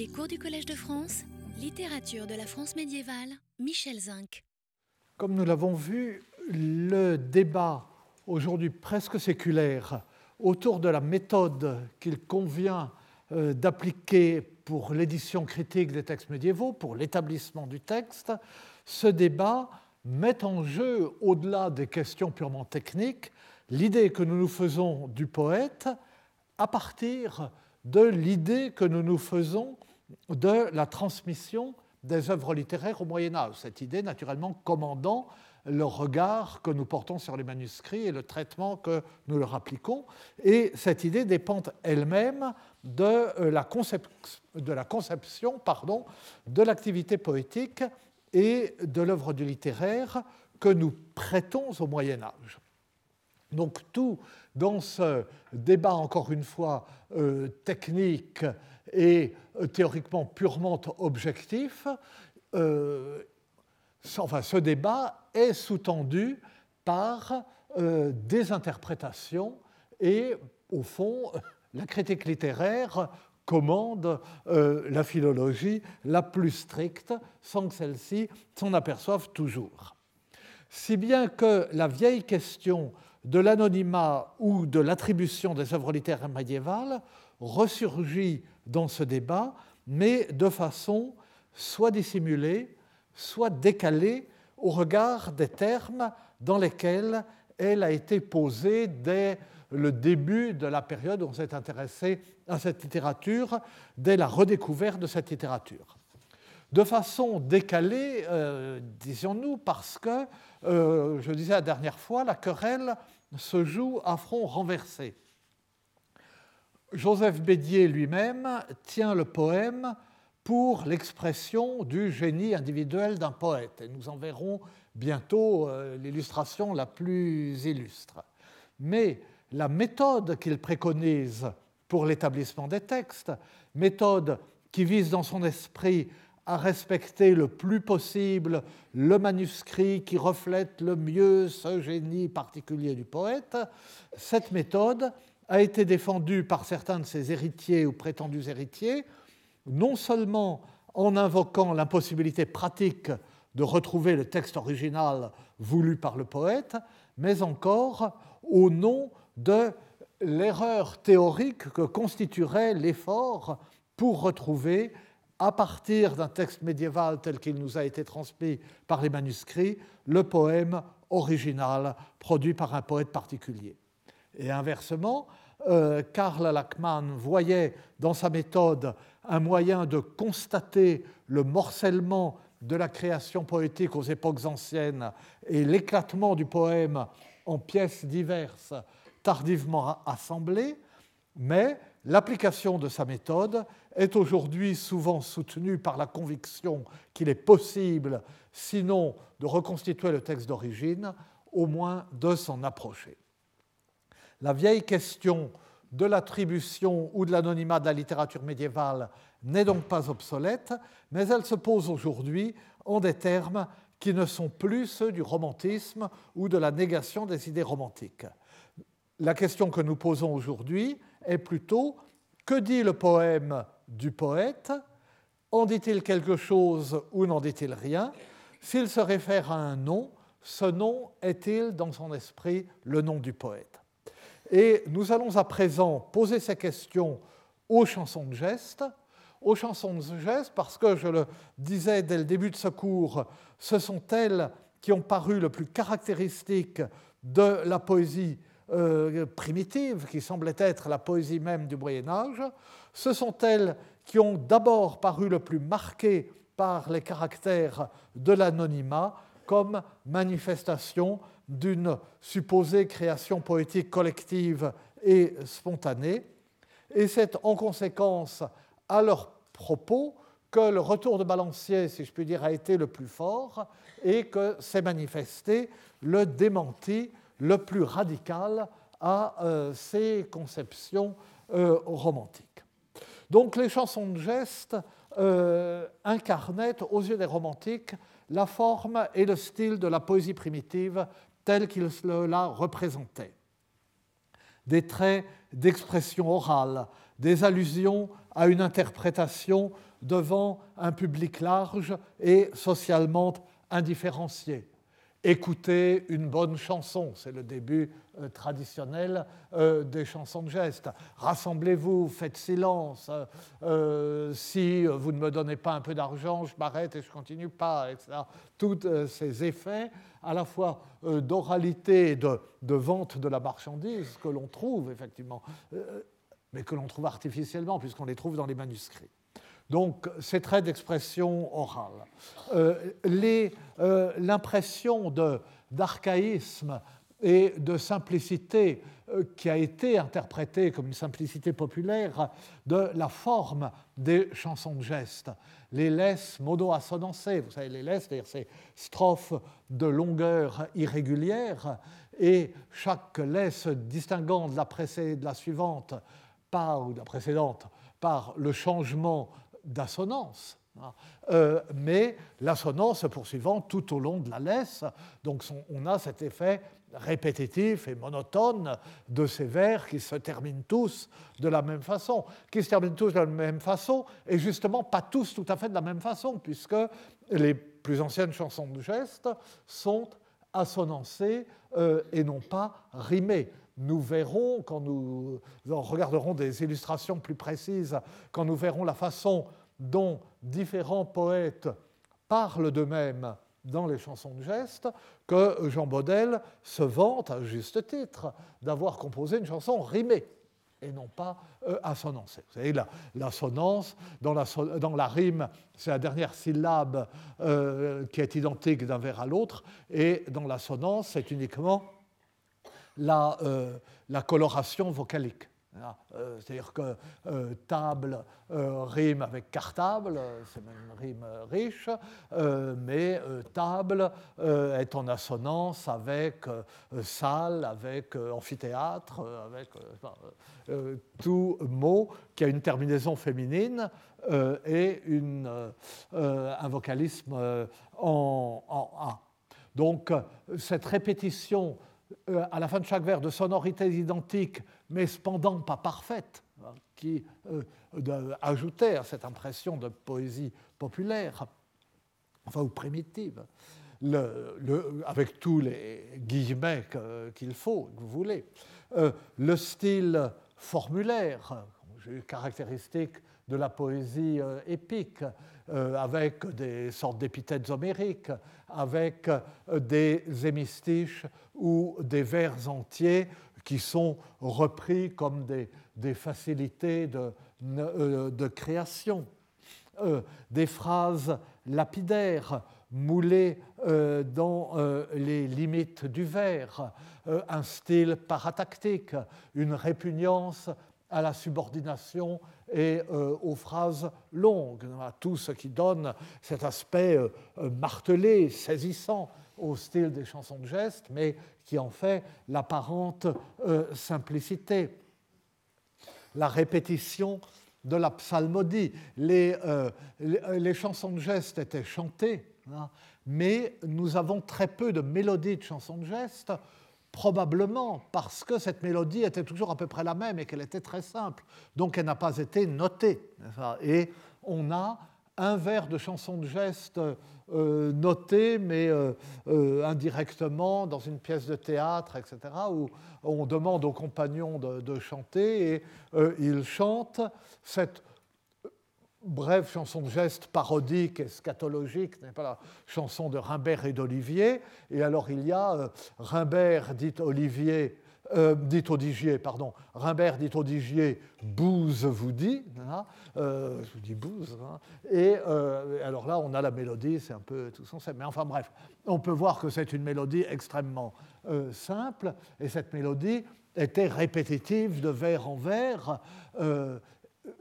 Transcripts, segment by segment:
Les cours du Collège de France, littérature de la France médiévale, Michel Zinc. Comme nous l'avons vu, le débat aujourd'hui presque séculaire autour de la méthode qu'il convient euh, d'appliquer pour l'édition critique des textes médiévaux, pour l'établissement du texte, ce débat met en jeu, au-delà des questions purement techniques, l'idée que nous nous faisons du poète à partir de l'idée que nous nous faisons de la transmission des œuvres littéraires au Moyen Âge. Cette idée, naturellement, commandant le regard que nous portons sur les manuscrits et le traitement que nous leur appliquons. Et cette idée dépend elle-même de euh, la, conception pardon, de l'activité poétique et de l'œuvre du littéraire que nous prêtons au Moyen Âge. Donc tout dans ce débat, encore une fois, euh, technique et euh, théoriquement purement objectif, euh, enfin, ce débat est sous-tendu par des interprétations et, au fond, la critique littéraire commande la philologie la plus stricte, sans que celle-ci s'en aperçoive toujours. Si bien que la vieille question de l'anonymat ou de l'attribution des œuvres littéraires médiévales ressurgit dans ce débat, mais de façon soit dissimulée, soit décalée au regard des termes dans lesquels elle a été posée dès le début de la période où on s'est intéressé à cette littérature, dès la redécouverte de cette littérature. De façon décalée, euh, disions-nous, parce que euh, je disais la dernière fois, la querelle se joue à front renversé. Joseph Bédier lui-même tient le poème pour l'expression du génie individuel d'un poète. Et nous en verrons bientôt euh, l'illustration la plus illustre. Mais la méthode qu'il préconise pour l'établissement des textes, méthode qui vise dans son esprit à respecter le plus possible le manuscrit qui reflète le mieux ce génie particulier du poète, cette méthode a été défendue par certains de ses héritiers ou prétendus héritiers, non seulement en invoquant l'impossibilité pratique de retrouver le texte original voulu par le poète, mais encore au nom de l'erreur théorique que constituerait l'effort pour retrouver à partir d'un texte médiéval tel qu'il nous a été transmis par les manuscrits, le poème original produit par un poète particulier. Et inversement, euh, Karl Lachmann voyait dans sa méthode un moyen de constater le morcellement de la création poétique aux époques anciennes et l'éclatement du poème en pièces diverses tardivement assemblées, mais l'application de sa méthode est aujourd'hui souvent soutenu par la conviction qu'il est possible, sinon de reconstituer le texte d'origine, au moins de s'en approcher. La vieille question de l'attribution ou de l'anonymat de la littérature médiévale n'est donc pas obsolète, mais elle se pose aujourd'hui en des termes qui ne sont plus ceux du romantisme ou de la négation des idées romantiques. La question que nous posons aujourd'hui est plutôt que dit le poème du poète? En dit-il quelque chose ou n'en dit-il rien? S'il se réfère à un nom, ce nom est-il dans son esprit le nom du poète? Et nous allons à présent poser ces questions aux chansons de geste, aux chansons de geste parce que, je le disais dès le début de ce cours, ce sont elles qui ont paru le plus caractéristiques de la poésie euh, primitive, qui semblait être la poésie même du Moyen Âge, ce sont elles qui ont d'abord paru le plus marquées par les caractères de l'anonymat comme manifestation d'une supposée création poétique collective et spontanée. Et c'est en conséquence à leur propos que le retour de Balancier, si je puis dire, a été le plus fort et que s'est manifesté le démenti le plus radical à euh, ces conceptions euh, romantiques. Donc les chansons de geste euh, incarnaient aux yeux des romantiques la forme et le style de la poésie primitive telle qu'ils la représentaient. Des traits d'expression orale, des allusions à une interprétation devant un public large et socialement indifférencié. Écoutez une bonne chanson, c'est le début euh, traditionnel euh, des chansons de geste. Rassemblez-vous, faites silence. Euh, si vous ne me donnez pas un peu d'argent, je m'arrête et je continue pas, etc. Tous ces effets, à la fois d'oralité et de, de, vente de la marchandise, que l'on trouve effectivement, mais que l'on trouve artificiellement, puisqu'on les trouve dans les manuscrits. Donc, ces traits d'expression orale. Euh, euh, l'impression d'archaïsme et de simplicité euh, qui a été interprétée comme une simplicité populaire de la forme des chansons de geste. Les laisses mono-assonancées, vous savez, les laisses, c'est-à-dire ces strophes de longueur irrégulière, et chaque laisse distinguant de la, de la suivante par, ou de la précédente par le changement d'assonance. Hein. Euh, mais l'assonance poursuivant tout au long de la laisse. Donc on a cet effet répétitif et monotone de ces vers qui se terminent tous de la même façon, qui se terminent tous de la même façon, et justement pas tous tout à fait de la même façon, puisque les plus anciennes chansons de geste sont assonancées euh, et non pas rimées nous verrons, quand nous regarderons des illustrations plus précises, quand nous verrons la façon dont différents poètes parlent d'eux-mêmes dans les chansons de geste, que Jean Baudel se vante, à juste titre, d'avoir composé une chanson rimée et non pas euh, assonancée. Vous savez, l'assonance, dans, la, dans la rime, c'est la dernière syllabe euh, qui est identique d'un vers à l'autre, et dans l'assonance, c'est uniquement euh, la, coloration vocalique. Euh, c'est-à-dire que euh, table rime avec cartable, c'est même une rime riche, mais table est en assonance avec salle, avec amphithéâtre, avec tout mot qui a une terminaison féminine et un vocalisme en A. Donc cette répétition euh, à la fin de chaque vers de sonorités identiques, mais cependant pas parfaites, hein, qui euh, ajoutaient à cette impression de poésie populaire, enfin ou primitive, avec tous les guillemets qu'il faut, que vous voulez. Euh, le style formulaire, caractéristique de la poésie épique, avec des sortes d'épithètes homériques, avec des hémistiches ou des vers entiers qui sont repris comme des, facilités de, euh, création, euh, des phrases lapidaires moulées euh, dans les limites du vers, un style paratactique, une répugnance à la subordination et aux phrases longues, tout ce qui donne cet aspect martelé, saisissant au style des chansons de geste, mais qui en fait l'apparente euh, simplicité. La répétition de la psalmodie. Les, euh, les, chansons de geste étaient chantées, hein, mais nous avons très peu de mélodies de chansons de geste, probablement parce que cette mélodie était toujours à peu près la même et qu'elle était très simple. Donc elle n'a pas été notée. Et on a un vers de chansons de geste euh, noté, mais euh, euh, indirectement dans une pièce de théâtre, etc., où on demande aux compagnons de, chanter et ils chantent cette brève chanson de geste parodique ce n'est pas la chanson de Rimbert et d'Olivier. Et alors il y a Rimbert dit Olivier euh, dit Odigier, pardon, Rimbert dit Odigier, Bouze vous dit, hein, euh, je vous dis Bouze, hein, et euh, alors là on a la mélodie, c'est un peu tout sens, mais enfin bref, on peut voir que c'est une mélodie extrêmement simple, et cette mélodie était répétitive de vers en vers.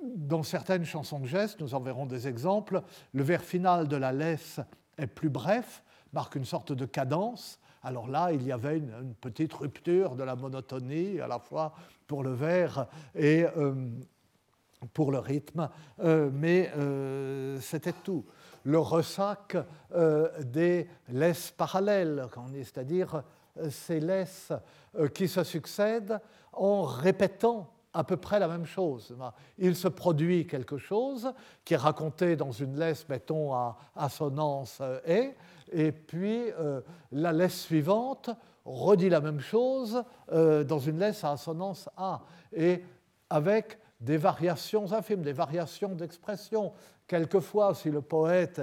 Dans certaines chansons de gestes, nous en verrons des exemples, le vers final de la laisse est plus bref, marque une sorte de cadence, alors là, il y avait une, petite rupture de la monotonie, à la fois pour le vers et euh, pour le rythme, euh, mais euh, c'était tout. Le ressac des laisses parallèles, c'est-à-dire ces laisses qui se succèdent en répétant à peu près la même chose. Il se produit quelque chose qui est raconté dans une laisse, mettons, à assonance et, et puis la laisse suivante redit la même chose dans une laisse à assonance A, et avec des variations infimes, des variations d'expression. Quelquefois, si le poète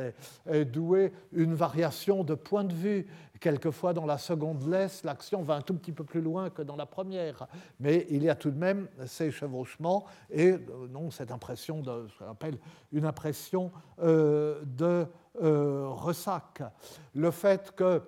est, doué, une variation de point de vue. Quelquefois, dans la seconde laisse, l'action va un tout petit peu plus loin que dans la première. Mais il y a tout de même ces chevauchements et euh, non, cette impression de, une impression euh, de euh, ressac. Le fait que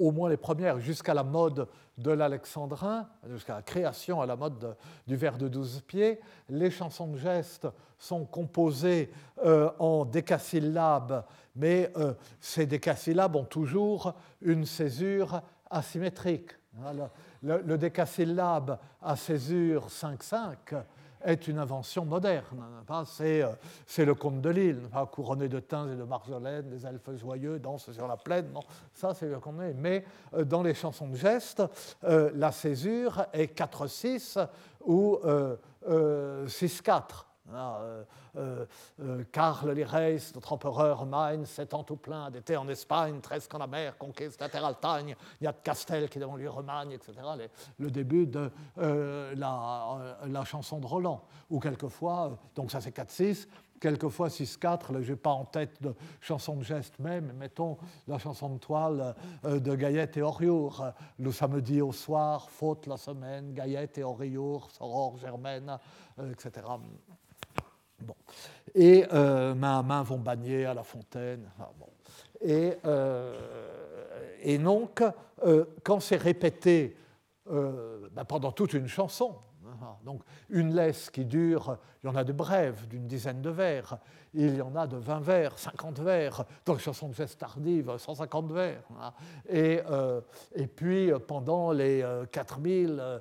au moins les premières, jusqu'à la mode de l'alexandrin, jusqu'à la création à la mode du vers de douze pieds, les chansons de gestes sont composées euh, en décasyllabes, mais euh, ces décasyllabes ont toujours une césure asymétrique. Le, le décasyllabe à césure 5-5 est une invention moderne. Euh, c'est le conte de l'île, couronné de thym et de marjolaine, des elfes joyeux dansent sur la plaine. ça, c'est le conte Mais euh, dans les chansons de geste, euh, la césure est 4-6 ou 6-4. Euh, euh, euh, Karl notre empereur Mainz, s'étant tout plein d'été en Espagne, treize quand la mer conquiste la terre Altagne, il y a de Castel qui devant lui remagne, etc. le début de la, la, chanson de Roland. Ou quelquefois, donc ça c'est 4-6, quelquefois 6-4, je n'ai pas en tête de chanson de geste même, mettons la chanson de toile de Gaillette et Oriour, le samedi au soir, faute la semaine, Gaillette et Oriour, Soror, Germaine, etc. Et euh, main à main vont bagner à la fontaine. Ah, et, euh, et, donc, euh, quand c'est répété ben, pendant toute une chanson, donc une laisse qui dure, il y en a de brèves, d'une dizaine de vers, il y en a de 20 vers, 50 vers, dans les chansons de geste tardive, 150 vers. Hein. Et, euh, et puis pendant les 4000,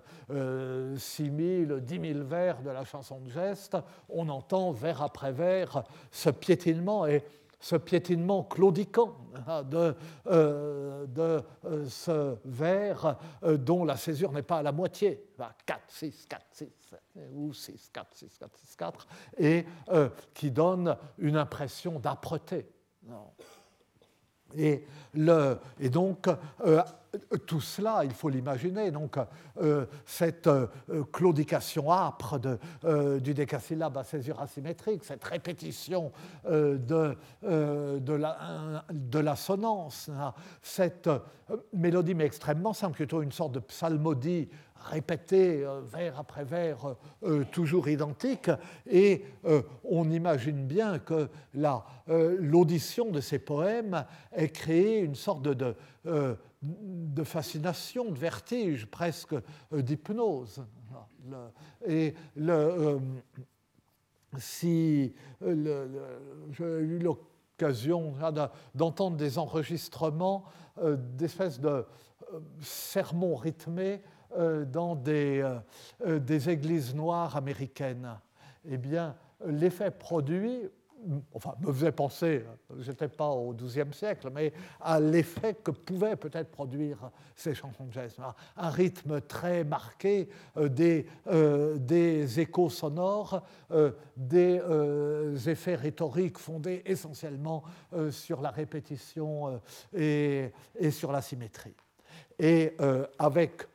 6000, 10 000 vers de la chanson de geste, on entend vers après vers ce piétinement. Et ce piétinement claudiquant hein, de, euh, euh, ce vers euh, dont la césure n'est pas à la moitié, 4, 6, 4, 6, ou 6, 4, 6, 4, 6, 4, et qui donne une impression d'âpreté. Et donc, tout cela, il faut l'imaginer, donc euh, cette euh, claudication âpre euh, du décasyllabe à césure asymétrique, cette répétition de, de l'assonance, hein, cette mélodie mais extrêmement simple, plutôt une sorte de psalmodie répétée vers après vers, toujours identique, et on imagine bien que l'audition de ces poèmes ait créé une sorte de fascination, de vertige, presque euh, d'hypnose. Et euh, si j'ai eu l'occasion d'entendre des enregistrements euh, d'espèces de sermons rythmés dans des, des églises noires américaines, eh bien, l'effet produit enfin, me faisait penser, je n'étais pas au XIIe siècle, mais à l'effet que pouvaient peut-être produire ces chansons de jazz. Un rythme très marqué, euh, des, euh, des, échos sonores, euh, des effets rhétoriques fondés essentiellement sur la répétition et, sur la symétrie. Et avec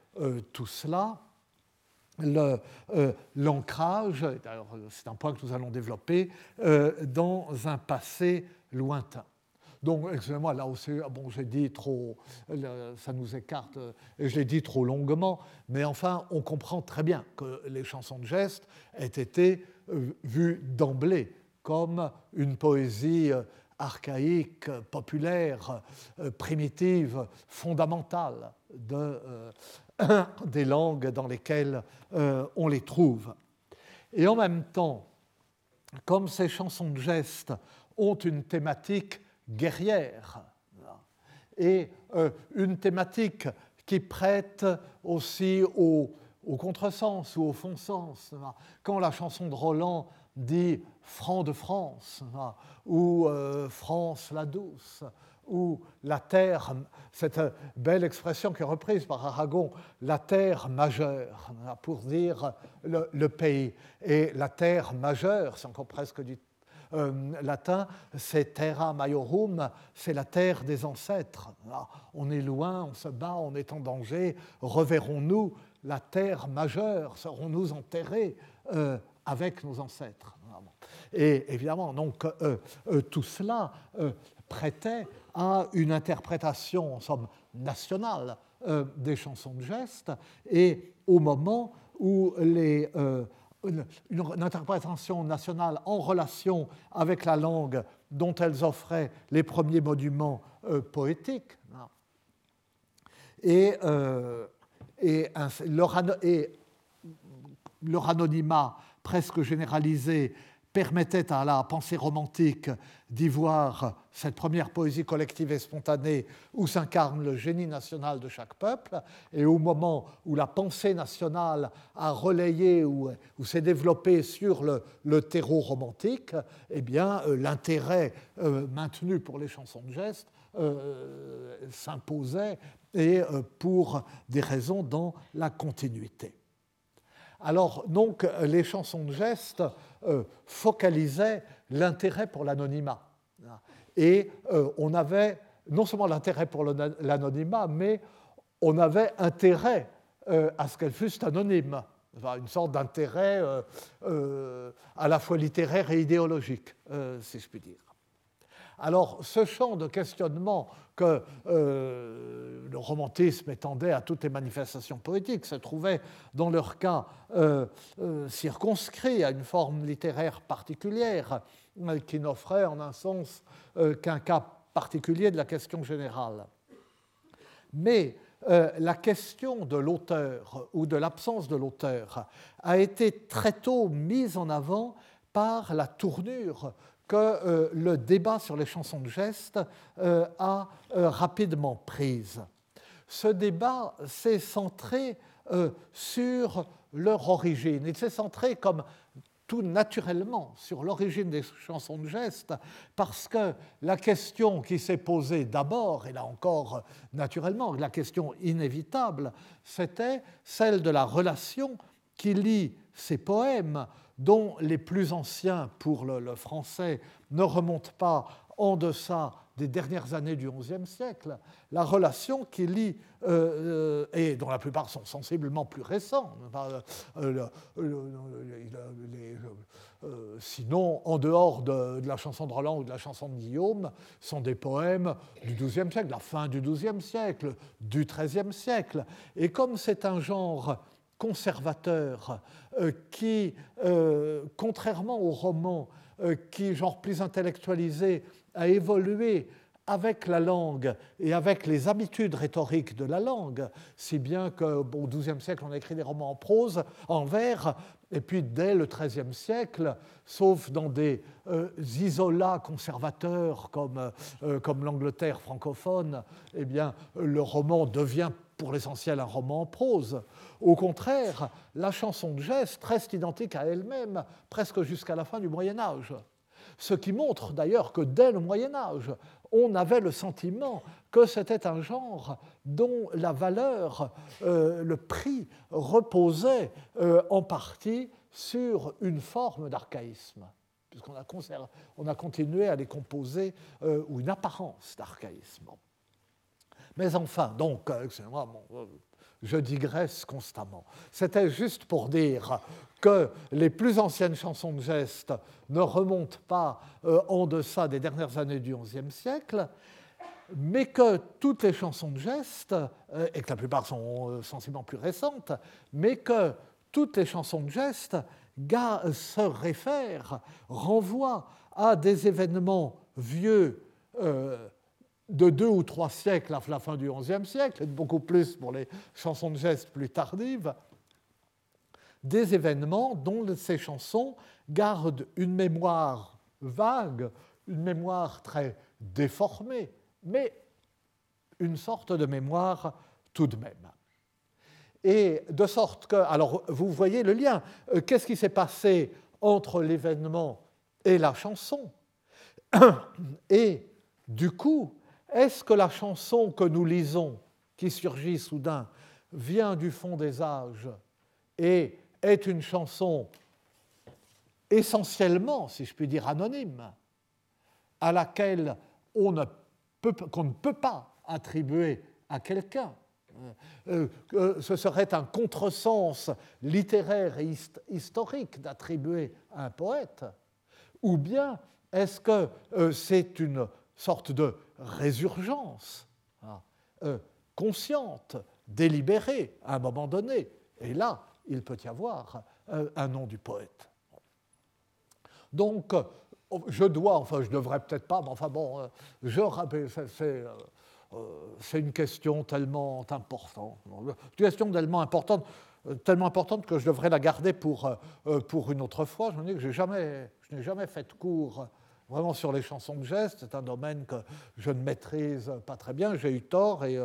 tout cela, euh, l'ancrage, c'est un point que nous allons développer, euh, dans un passé lointain. Donc, excusez-moi, là aussi, ah bon, j'ai dit trop, ça nous écarte, et je l'ai dit trop longuement, mais enfin, on comprend très bien que les chansons de geste aient été euh, vues d'emblée comme une poésie archaïque, populaire, primitive, fondamentale de, des langues dans lesquelles euh, on les trouve. Et en même temps, comme ces chansons de gestes ont une thématique guerrière et euh, une thématique qui prête aussi au, contresens ou au fond sens. Quand la chanson de Roland dit Franc de France ou euh, France la douce où la terre, cette belle expression qui est reprise par Aragon, la terre majeure, pour dire le, pays. Et la terre majeure, c'est encore presque du euh, latin, c'est terra majorum, c'est la terre des ancêtres. on est loin, on se bat, on est en danger. Reverrons-nous la terre majeure Serons-nous enterrés euh, avec nos ancêtres? Et évidemment, donc, euh, tout cela prêtait à une interprétation, en somme, nationale des chansons de geste. Et au moment où les une, interprétation nationale en relation avec la langue dont elles offraient les premiers monuments euh, poétiques. Et, euh, et, leur, anonymat presque généralisé permettait à la pensée romantique d'y voir cette première poésie collective et spontanée où s'incarne le génie national de chaque peuple, et au moment où la pensée nationale a relayé ou, s'est développée sur le, terreau romantique, eh bien, euh, l'intérêt euh, maintenu pour les chansons de geste euh, s'imposait, et pour des raisons dans la continuité. Alors, donc, les chansons de geste euh, focalisait l'intérêt pour l'anonymat. Et euh, on avait non seulement l'intérêt pour l'anonymat, mais on avait intérêt euh, à ce qu'elles fussent anonymes. une sorte d'intérêt à la fois littéraire et idéologique, si je puis dire. Alors, ce champ de questionnement que euh, le romantisme étendait à toutes les manifestations poétiques se trouvait, dans leur cas, euh, euh, circonscrit à une forme littéraire particulière qui n'offrait en un sens qu'un cas particulier de la question générale. Mais la question de l'auteur ou de l'absence de l'auteur a été très tôt mise en avant par la tournure que euh, le débat sur les chansons de geste euh, a euh, rapidement prise. Ce débat s'est centré sur leur origine. Il s'est centré comme tout naturellement sur l'origine des chansons de geste, parce que la question qui s'est posée d'abord, et là encore naturellement, la question inévitable, c'était celle de la relation qui lie ces poèmes dont les plus anciens pour le, français ne remontent pas en deçà des dernières années du XIe siècle, la relation qui lie, euh, euh, et dont la plupart sont sensiblement plus récents, euh, sinon en dehors de, de, la chanson de Roland ou de la chanson de Guillaume, sont des poèmes du XIIe siècle, la fin du XIIe siècle, du XIIIe siècle. Et comme c'est un genre conservateur euh, qui, euh, contrairement au roman, euh, qui, genre plus intellectualisé, a évolué avec la langue et avec les habitudes rhétoriques de la langue, si bien qu'au XIIe siècle, on a écrit des romans en prose, en vers, et puis dès le XIIIe siècle, sauf dans des isolats conservateurs comme, comme l'Angleterre francophone, eh bien, le roman devient pour l'essentiel un roman en prose. Au contraire, la chanson de geste reste identique à elle-même presque jusqu'à la fin du Moyen Âge. Ce qui montre d'ailleurs que dès le Moyen Âge, on avait le sentiment que c'était un genre dont la valeur, euh, le prix reposait euh, en partie sur une forme d'archaïsme, puisqu'on a, on a continué à les composer, euh, ou une apparence d'archaïsme. Mais enfin, donc, excusez-moi, je digresse constamment. C'était juste pour dire que les plus anciennes chansons de geste ne remontent pas euh, en deçà des dernières années du XIe siècle, mais que toutes les chansons de geste, euh, et que la plupart sont euh, sensiblement plus récentes, mais que toutes les chansons de geste se réfèrent, renvoient à des événements vieux de deux ou trois siècles à la fin du XIe siècle, et beaucoup plus pour les chansons de gestes plus tardives, des événements dont ces chansons gardent une mémoire vague, une mémoire très déformée, mais une sorte de mémoire tout de même. Et de sorte que, alors vous voyez le lien, euh, qu'est-ce qui s'est passé entre l'événement et la chanson? Et du coup, est-ce que la chanson que nous lisons, qui surgit soudain, vient du fond des âges et est une chanson essentiellement, si je puis dire, anonyme, à laquelle on ne peut, pas attribuer à quelqu'un? Euh, euh, ce serait un contresens littéraire et historique d'attribuer à un poète, ou bien est-ce que euh, c'est une sorte de résurgence hein, consciente, délibérée à un moment donné Et là, il peut y avoir un nom du poète. Donc, je dois, enfin je devrais peut-être pas, mais enfin bon, je rappelle, c'est euh, une question tellement importante. Une question tellement importante, euh, tellement importante que je devrais la garder pour, euh, pour une autre fois. Je me dis que jamais, je n'ai jamais fait de cours vraiment sur les chansons de gestes. C'est un domaine que je ne maîtrise pas très bien. J'ai eu tort et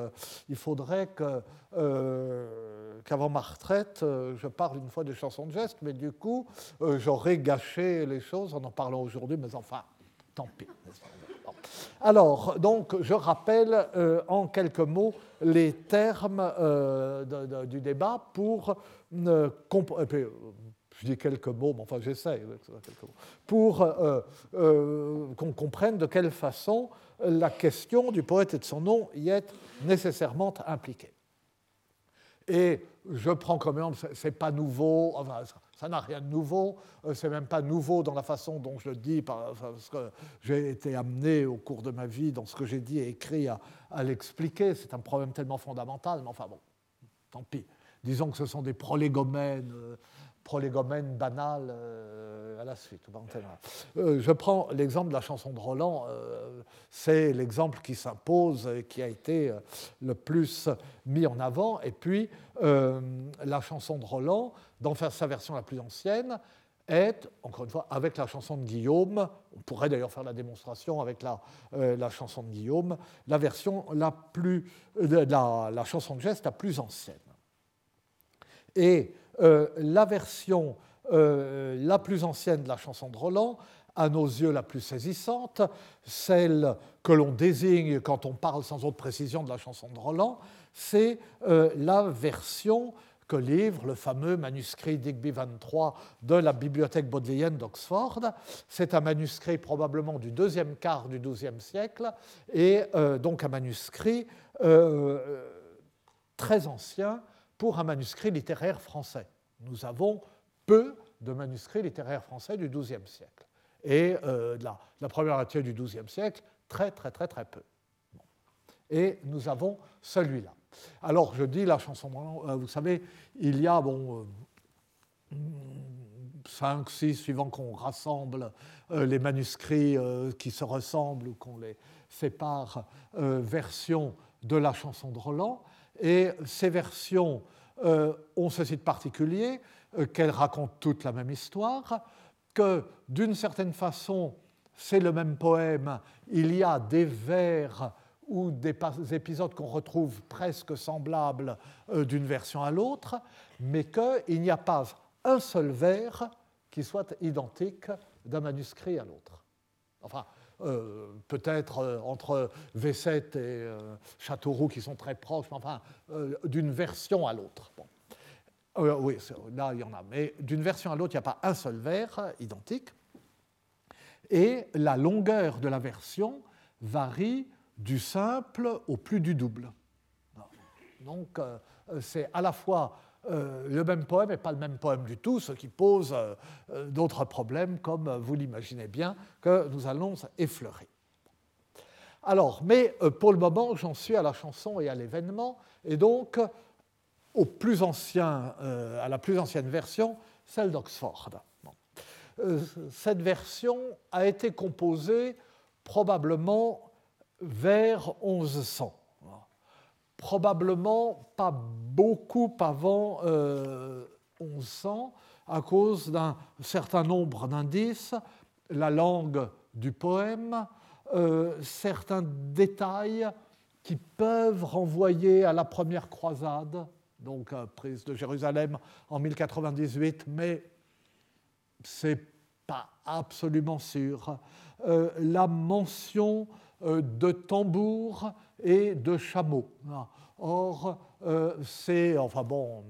il faudrait que, qu'avant ma retraite, je parle une fois des chansons de gestes, mais du coup, j'aurais gâché les choses en en parlant aujourd'hui, mais enfin, tant pis. Alors, donc, je rappelle euh, en quelques mots les termes euh, du débat pour euh, je dis quelques mots, mais enfin j'essaie, pour qu'on comprenne de quelle façon la question du poète et de son nom y est nécessairement impliquée. Et je prends comme exemple, ce n'est pas nouveau, enfin, ça n'a rien de nouveau, euh, c'est même pas nouveau dans la façon dont je le dis, parce que j'ai été amené au cours de ma vie, dans ce que j'ai dit et écrit, à, l'expliquer. C'est un problème tellement fondamental, mais enfin bon, tant pis. Disons que ce sont des prolégomènes, euh, prolégomènes banales euh, à la suite. je prends l'exemple de la chanson de Roland, c'est l'exemple qui s'impose et qui a été le plus mis en avant. Et puis, la chanson de Roland, dans sa version la plus ancienne, est, encore une fois, avec la chanson de Guillaume, on pourrait d'ailleurs faire la démonstration avec la, euh, chanson de Guillaume, la version la plus, euh, la, chanson de geste la plus ancienne. Et euh, la version la plus ancienne de la chanson de Roland, à nos yeux la plus saisissante, celle que l'on désigne quand on parle sans autre précision de la chanson de Roland, c'est la version que livre le fameux manuscrit Digby 23 de la bibliothèque bodléienne d'Oxford. C'est un manuscrit probablement du deuxième quart du XIIe siècle et euh, donc un manuscrit euh, très ancien pour un manuscrit littéraire français. Nous avons peu de manuscrits littéraires français du XIIe siècle. Et euh, la, première moitié du XIIe siècle, très très très très peu. Et nous avons celui-là. Alors je dis la chanson, euh, vous savez, il y a bon, 5, euh, 6, suivant qu'on rassemble euh, les manuscrits qui se ressemblent ou qu'on les sépare, versions de la chanson de Roland. Et ces versions ont ceci de particulier qu'elles racontent toutes la même histoire, que d'une certaine façon, c'est le même poème, il y a des vers ou des épisodes qu'on retrouve presque semblables euh, d'une version à l'autre, mais qu'il n'y a pas un seul vers qui soit identique d'un manuscrit à l'autre. Enfin, euh, peut-être euh, entre V7 et Châteauroux qui sont très proches, mais enfin, d'une version à l'autre. oui, là il y en a, mais d'une version à l'autre, il n'y a pas un seul vers identique. Et la longueur de la version varie du simple au plus du double. Donc euh, c'est à la fois euh, le même poème et pas le même poème du tout, ce qui pose euh, d'autres problèmes, comme vous l'imaginez bien, que nous allons effleurer. Alors, mais pour le moment, j'en suis à la chanson et à l'événement, et donc au plus ancien, à la plus ancienne version, celle d'Oxford. Cette version a été composée probablement vers 1100. Probablement pas beaucoup avant 1100 euh, à cause d'un certain nombre d'indices, la langue du poème, euh, certains détails qui peuvent renvoyer à la première croisade, donc euh, prise de Jérusalem en 1098, mais c'est pas absolument sûr. la mention de tambours et de chameaux. Or, c'est, enfin bon,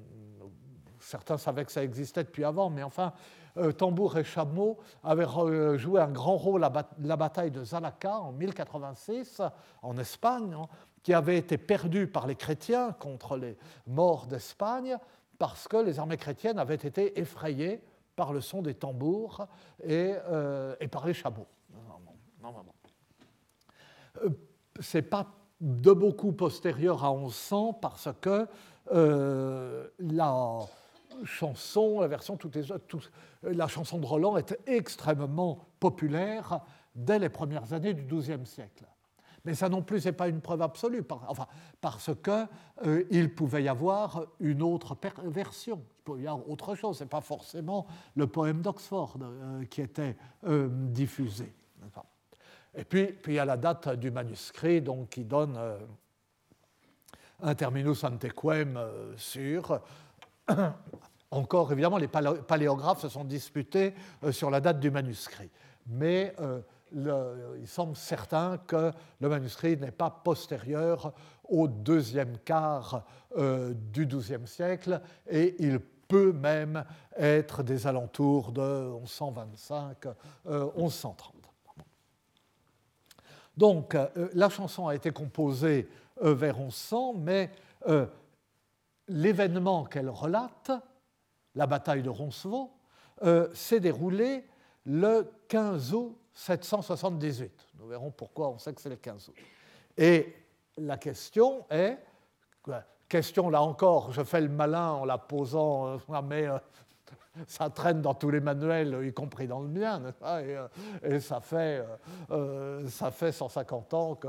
certains savaient que ça existait depuis avant, mais enfin, tambours et chameaux avaient joué un grand rôle à la bataille de Zalaca en 1086 en Espagne, hein, qui avait été perdue par les chrétiens contre les morts d'Espagne parce que les armées chrétiennes avaient été effrayées par le son des tambours et, euh, par les chameaux. Euh, Ce n'est pas de beaucoup postérieur à 1100 parce que euh, la chanson, la version, toutes les, la chanson de Roland était extrêmement populaire dès les premières années du XIIe siècle. Mais ça non plus n'est pas une preuve absolue, enfin, parce qu'il euh, pouvait y avoir une autre version, il pouvait y avoir autre chose, ce n'est pas forcément le poème d'Oxford euh, qui était euh, diffusé. Et puis, puis il y a la date du manuscrit donc, qui donne un terminus antequem sur. Encore, évidemment, les paléographes se sont disputés sur la date du manuscrit. Mais il semble certain que le manuscrit n'est pas postérieur au deuxième quart euh, du XIIe siècle et il peut même être des alentours de 1125-1130. Euh, Donc euh, la chanson a été composée vers 1100, mais l'événement qu'elle relate, la bataille de Roncevaux, s'est déroulé le 15 août 778. Nous verrons pourquoi on sait que c'est le 15 août. Et la question est, question là encore, je fais le malin en la posant, euh, mais euh, ça traîne dans tous les manuels, y compris dans le mien, et, euh, et, ça, fait, ça fait 150 ans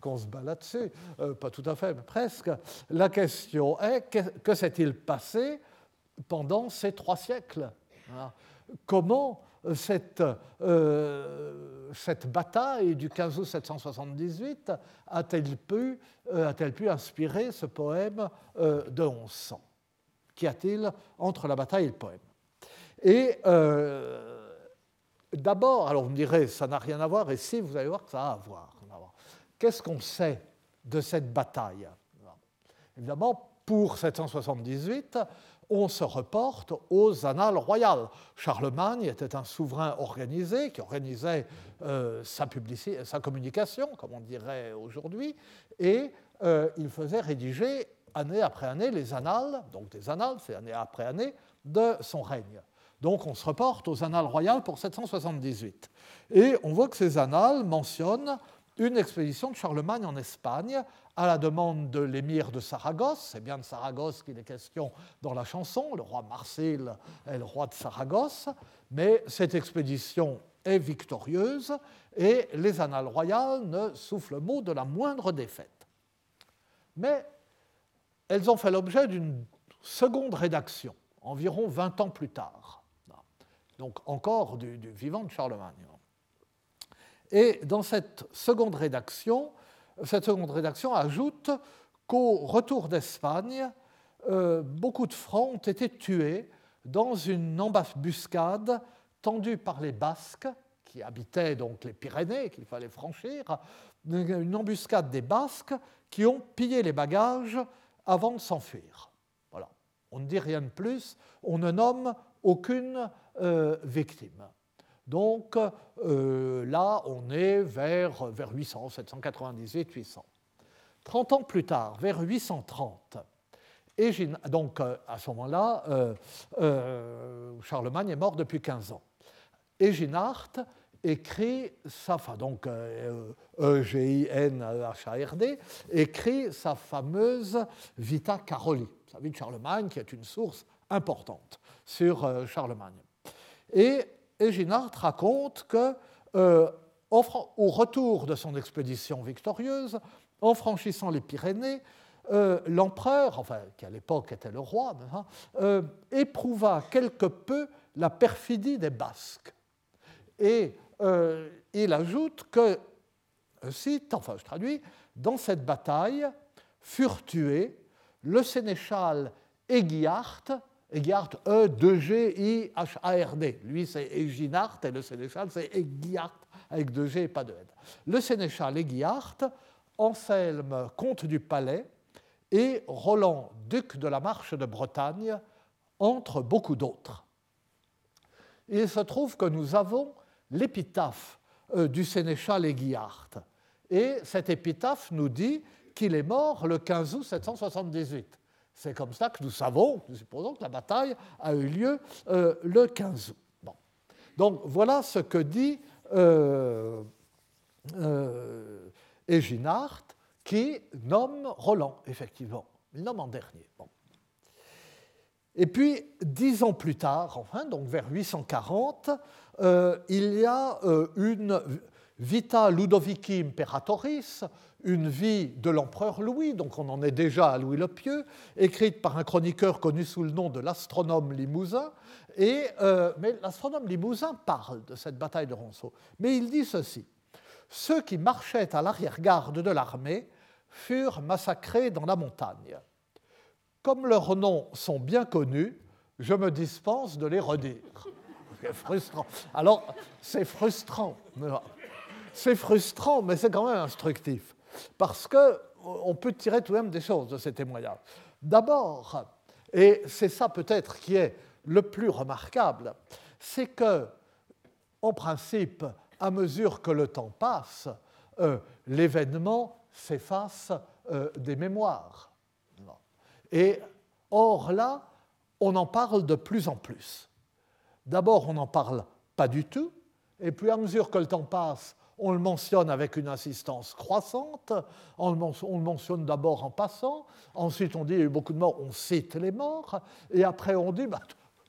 qu'on se bat là-dessus. pas tout à fait, mais presque. La question est, que, s'est-il passé pendant ces trois siècles? Comment cette, euh, cette bataille du 15 août 778 a-t-elle pu, euh, a pu inspirer ce poème euh, de 1100 Qu'y a-t-il entre la bataille et le poème? Et d'abord, alors vous me direz, ça n'a rien à voir, et si, vous allez voir que ça a à voir. Qu'est-ce qu'on sait de cette bataille? Évidemment, pour 778, on se reporte aux annales royales. Charlemagne était un souverain organisé qui organisait euh, sa, sa, communication, comme on dirait aujourd'hui, et euh, il faisait rédiger année après année les annales, donc des annales, c'est année après année, de son règne. Donc on se reporte aux annales royales pour 778. Et on voit que ces annales mentionnent une expédition de Charlemagne en Espagne à la demande de l'émir de Saragosse, c'est bien de Saragosse qu'il est question dans la chanson, le roi Marcel est le roi de Saragosse, mais cette expédition est victorieuse et les annales royales ne soufflent mot de la moindre défaite. Mais elles ont fait l'objet d'une seconde rédaction, environ 20 ans plus tard, donc encore du, vivant de Charlemagne. Et dans cette seconde rédaction, cette seconde rédaction ajoute qu'au retour d'Espagne, euh, beaucoup de Francs ont été tués dans une embuscade tendue par les Basques, qui habitaient donc les Pyrénées, qu'il fallait franchir, une embuscade des Basques qui ont pillé les bagages avant de s'enfuir. Voilà. On ne dit rien de plus, on ne nomme aucune euh, victime. Donc euh, là, on est vers, vers 800, 798, 800. 30 ans plus tard, vers 830, donc euh, à ce moment-là, Charlemagne est mort depuis 15 ans. Eginhard écrit sa, donc E-G-I-N-H-A-R-D, écrit sa fameuse Vita Caroli, sa vie de Charlemagne, qui est une source importante sur Charlemagne. Et Eginhard raconte que, euh, retour de son expédition victorieuse, en franchissant les Pyrénées, euh, l'empereur, enfin, qui à l'époque était le roi, hein, euh, éprouva quelque peu la perfidie des Basques. Et il ajoute que, cite, enfin je traduis, dans cette bataille furent tués le sénéchal Eguiart, Egiart, E, 2G, I, H, A, R, D. Lui, c'est Eginhard et le sénéchal, c'est Egiart avec deux G et pas de N. Le sénéchal Aiguillard, Anselme, comte du Palais, et Roland, duc de la Marche de Bretagne, entre beaucoup d'autres. Il se trouve que nous avons l'épitaphe euh, du sénéchal Aiguillard. Et cette épitaphe nous dit qu'il est mort le 15 août 778. C'est comme ça que nous savons, nous supposons que la bataille a eu lieu euh, le 15 août. Donc voilà ce que dit euh, euh, qui nomme Roland, effectivement. Il nomme en dernier. Et puis, dix ans plus tard, enfin, donc vers 840, euh, il y a une Vita Ludovici Imperatoris, une vie de l'empereur Louis, donc on en est déjà à Louis le Pieux, écrite par un chroniqueur connu sous le nom de l'astronome Limousin. Euh, mais l'astronome Limousin parle de cette bataille de Ronceau. Mais il dit ceci Ceux qui marchaient à l'arrière-garde de l'armée furent massacrés dans la montagne. Comme leurs noms sont bien connus, je me dispense de les redire. Alors. C'est frustrant, mais c'est quand même instructif parce qu'on peut tirer tout de même des choses de ces témoignages. D'abord, et c'est ça peut-être qui est le plus remarquable, c'est que, en principe, à mesure que le temps passe, euh, l'événement s'efface euh, des mémoires. Et or là, on en parle de plus en plus. D'abord, on n'en parle pas du tout, et puis à mesure que le temps passe, on le mentionne avec une insistance croissante, on le mentionne d'abord en passant, ensuite on dit y a eu beaucoup de morts, on cite les morts, et après on dit bah,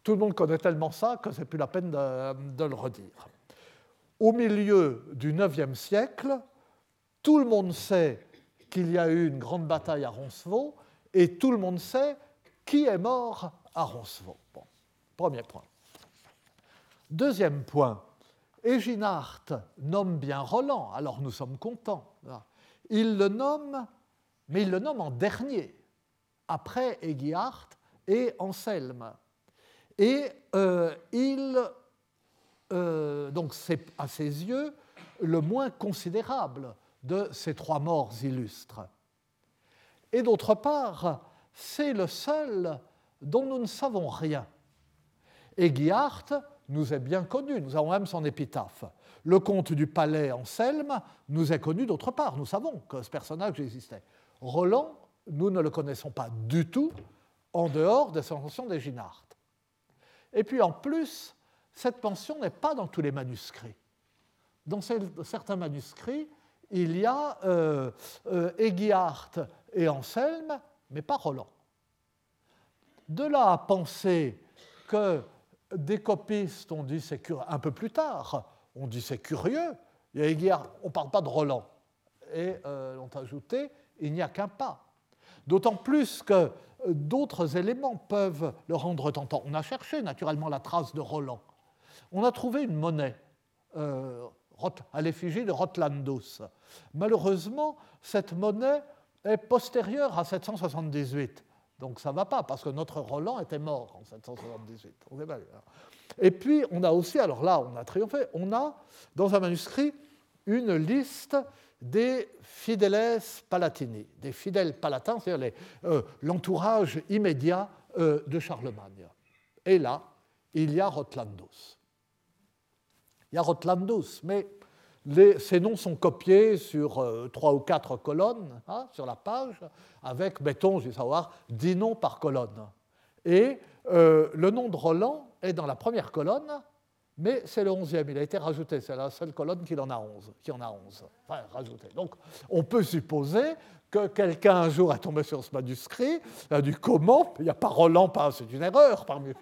tout le monde connaît tellement ça que c'est plus la peine de, le redire. Au milieu du IXe siècle, tout le monde sait qu'il y a eu une grande bataille à Roncevaux, et tout le monde sait qui est mort à Roncevaux. premier point. Deuxième point, Éginard nomme bien Roland, alors nous sommes contents. Il le nomme, mais il le nomme en dernier, après Éguillard et Anselme. Et euh, il, euh, donc c'est à ses yeux le moins considérable de ces trois morts illustres. Et d'autre part, c'est le seul dont nous ne savons rien. Éguillard nous est bien connu, nous avons même son épitaphe. Le comte du palais Anselme nous est connu d'autre part, nous savons que ce personnage existait. Roland, nous ne le connaissons pas du tout en dehors des mentions d'Eginard. Et puis en plus, cette mention n'est pas dans tous les manuscrits. Dans certains manuscrits, il y a euh, euh et Anselme, mais pas Roland. De là à penser que des copistes ont dit c'est un peu plus tard, on dit c'est curieux. A on ne parle pas de Roland. Et euh, ont ajouté il n'y a qu'un pas. D'autant plus que euh, d'autres éléments peuvent le rendre tentant. On a cherché naturellement la trace de Roland. On a trouvé une monnaie euh, à l'effigie de Rotlandus. Malheureusement, cette monnaie est postérieure à 778. Donc ça ne va pas, parce que notre Roland était mort en 778. Et puis, on a aussi, alors là, on a triomphé, on a dans un manuscrit une liste des fideles palatini, des fidèles palatins, c'est-à-dire euh, l'entourage immédiat euh, de Charlemagne. Et là, il y a Rotlandus. Il y a Rotlandus, mais ces noms sont copiés sur euh, trois ou quatre colonnes hein, sur la page, avec, mettons, je vais savoir, dix noms par colonne. Et euh, le nom de Roland est dans la première colonne, mais c'est le onzième, il a été rajouté, c'est la seule colonne qui en a onze, qui en a onze, enfin rajouté. Donc on peut supposer que quelqu'un un jour a tombé sur ce manuscrit, a dit comment? Il n'y a pas Roland, c'est une erreur parmi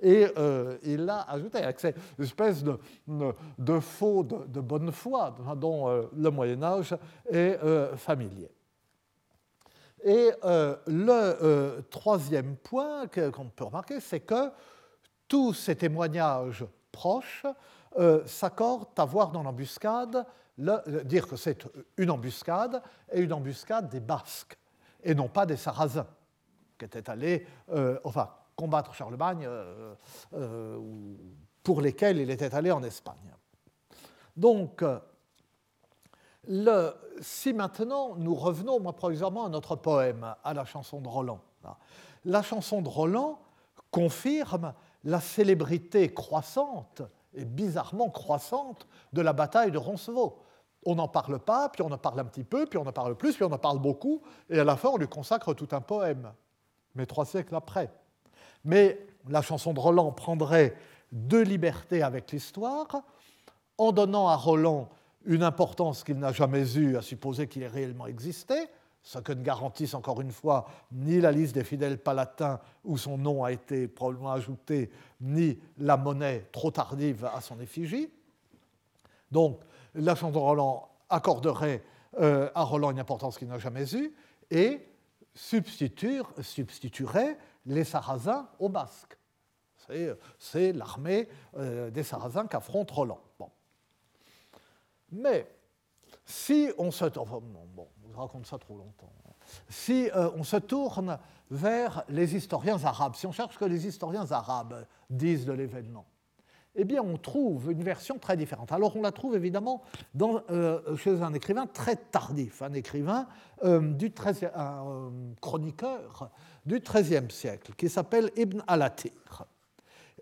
Et euh, il l'a ajouté avec cette espèce de, faux, de, bonne foi dont euh, le Moyen-Âge est euh, familier. Et le troisième point qu'on peut remarquer, c'est que tous ces témoignages proches s'accordent à voir dans l'embuscade euh, dire que c'est une embuscade et une embuscade des Basques et non pas des Sarrasins qui étaient allés euh, enfin, combattre Charlemagne euh, pour lesquels il était allé en Espagne. Donc, si maintenant nous revenons, moi provisoirement, à notre poème, à la chanson de Roland. La chanson de Roland confirme la célébrité croissante et bizarrement croissante de la bataille de Roncevaux. On n'en parle pas, puis on en parle un petit peu, puis on en parle plus, puis on en parle beaucoup, et à la fin on lui consacre tout un poème, mais trois siècles après. Mais la chanson de Roland prendrait deux libertés avec l'histoire, en donnant à Roland une importance qu'il n'a jamais eue à supposer qu'il ait réellement existé, ce que ne garantissent encore une fois ni la liste des fidèles palatins où son nom a été probablement ajouté, ni la monnaie trop tardive à son effigie. Donc la chanson Roland accorderait euh, à Roland une importance qu'il n'a jamais eue et substituerait les Sarrasins aux Basques. C'est l'armée euh, des Sarrasins qu'affronte Roland. Mais si on se tourne vers les historiens arabes, si on cherche ce que les historiens arabes disent de l'événement, eh bien, on trouve une version très différente. Alors, on la trouve évidemment euh, chez un écrivain très tardif, un écrivain euh, du 13 un chroniqueur du XIIIe siècle, qui s'appelle Ibn al-Atir.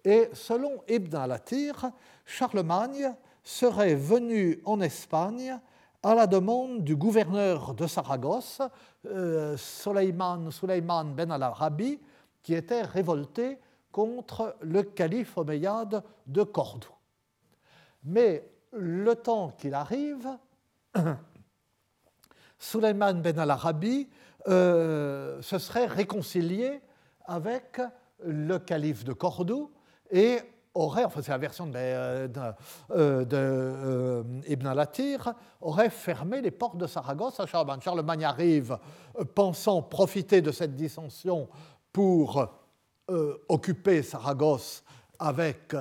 Et selon Ibn al-Atir, Charlemagne serait venu en Espagne à la demande du gouverneur de Saragosse, euh, Suleiman, ben al-Arabi, qui était révolté contre le calife omeyyade de Cordoue. Mais le temps qu'il arrive, Suleiman ben al-Arabi euh, se serait réconcilié avec le calife de Cordoue et aurait, enfin c'est la version de, euh, euh, euh, Ibn al-Atir, aurait fermé les portes de Saragosse à Charlemagne. Charlemagne arrive pensant profiter de cette dissension pour occuper Saragosse avec,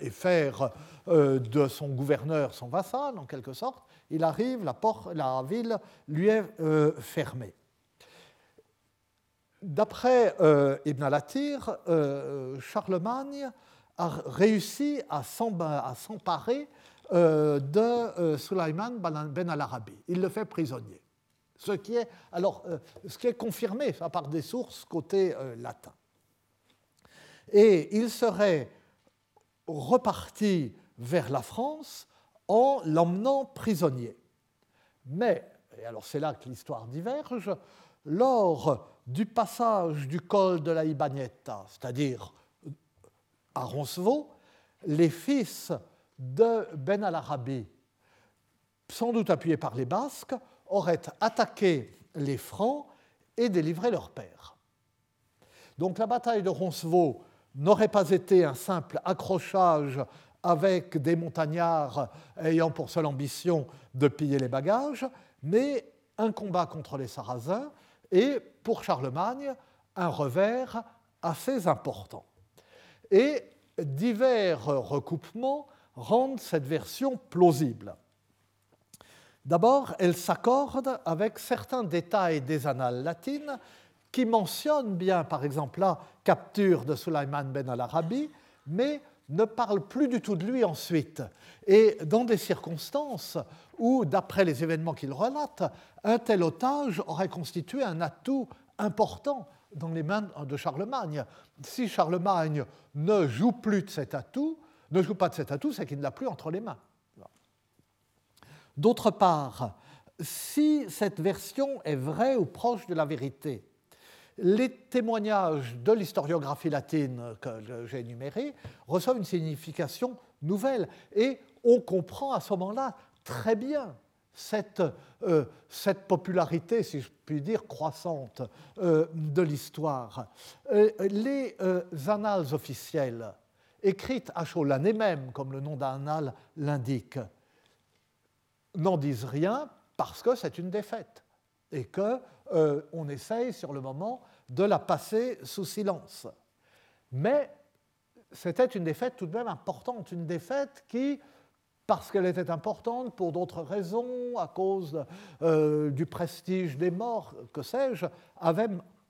et faire de son gouverneur son vassal, en quelque sorte. Il arrive, la, ville lui est fermée. D'après Ibn al-Atir, Charlemagne a réussi à s'emparer euh, de euh, Sulaiman ben al-Arabi. Il le fait prisonnier. Ce qui est, alors, euh, ce qui est confirmé par des sources côté latin. Et il serait reparti vers la France en l'emmenant prisonnier. Mais, et alors c'est là que l'histoire diverge, lors du passage du col de la Ibagnetta, c'est-à-dire à Roncevaux, les fils de Ben al-Arabi, sans doute appuyés par les Basques, auraient attaqué les Francs et délivré leur père. Donc la bataille de Roncevaux n'aurait pas été un simple accrochage avec des montagnards ayant pour seule ambition de piller les bagages, mais un combat contre les Sarrasins et, pour Charlemagne, un revers assez important. Et divers recoupements rendent cette version plausible. D'abord, elle s'accorde avec certains détails des annales latines qui mentionnent bien, par exemple, la capture de Sulaiman ben al-Arabi, mais ne parlent plus du tout de lui ensuite. Et dans des circonstances où, d'après les événements qu'il relate, un tel otage aurait constitué un atout important dans les mains de Charlemagne. Si Charlemagne ne joue plus de cet atout, ne joue pas de cet atout, c'est qu'il ne l'a plus entre les mains. D'autre part, si cette version est vraie ou proche de la vérité, les témoignages de l'historiographie latine que j'ai énumérés reçoivent une signification nouvelle et on comprend à ce moment-là très bien cette, euh, popularité, si je puis dire, croissante euh, de l'histoire. Euh, les annales officielles, écrites à chaud l'année même, comme le nom d'annale l'indique, n'en disent rien parce que c'est une défaite et qu'on essaye sur le moment de la passer sous silence. Mais c'était une défaite tout de même importante, une défaite qui parce qu'elle était importante, pour d'autres raisons, à cause euh, du prestige des morts, que sais-je, avait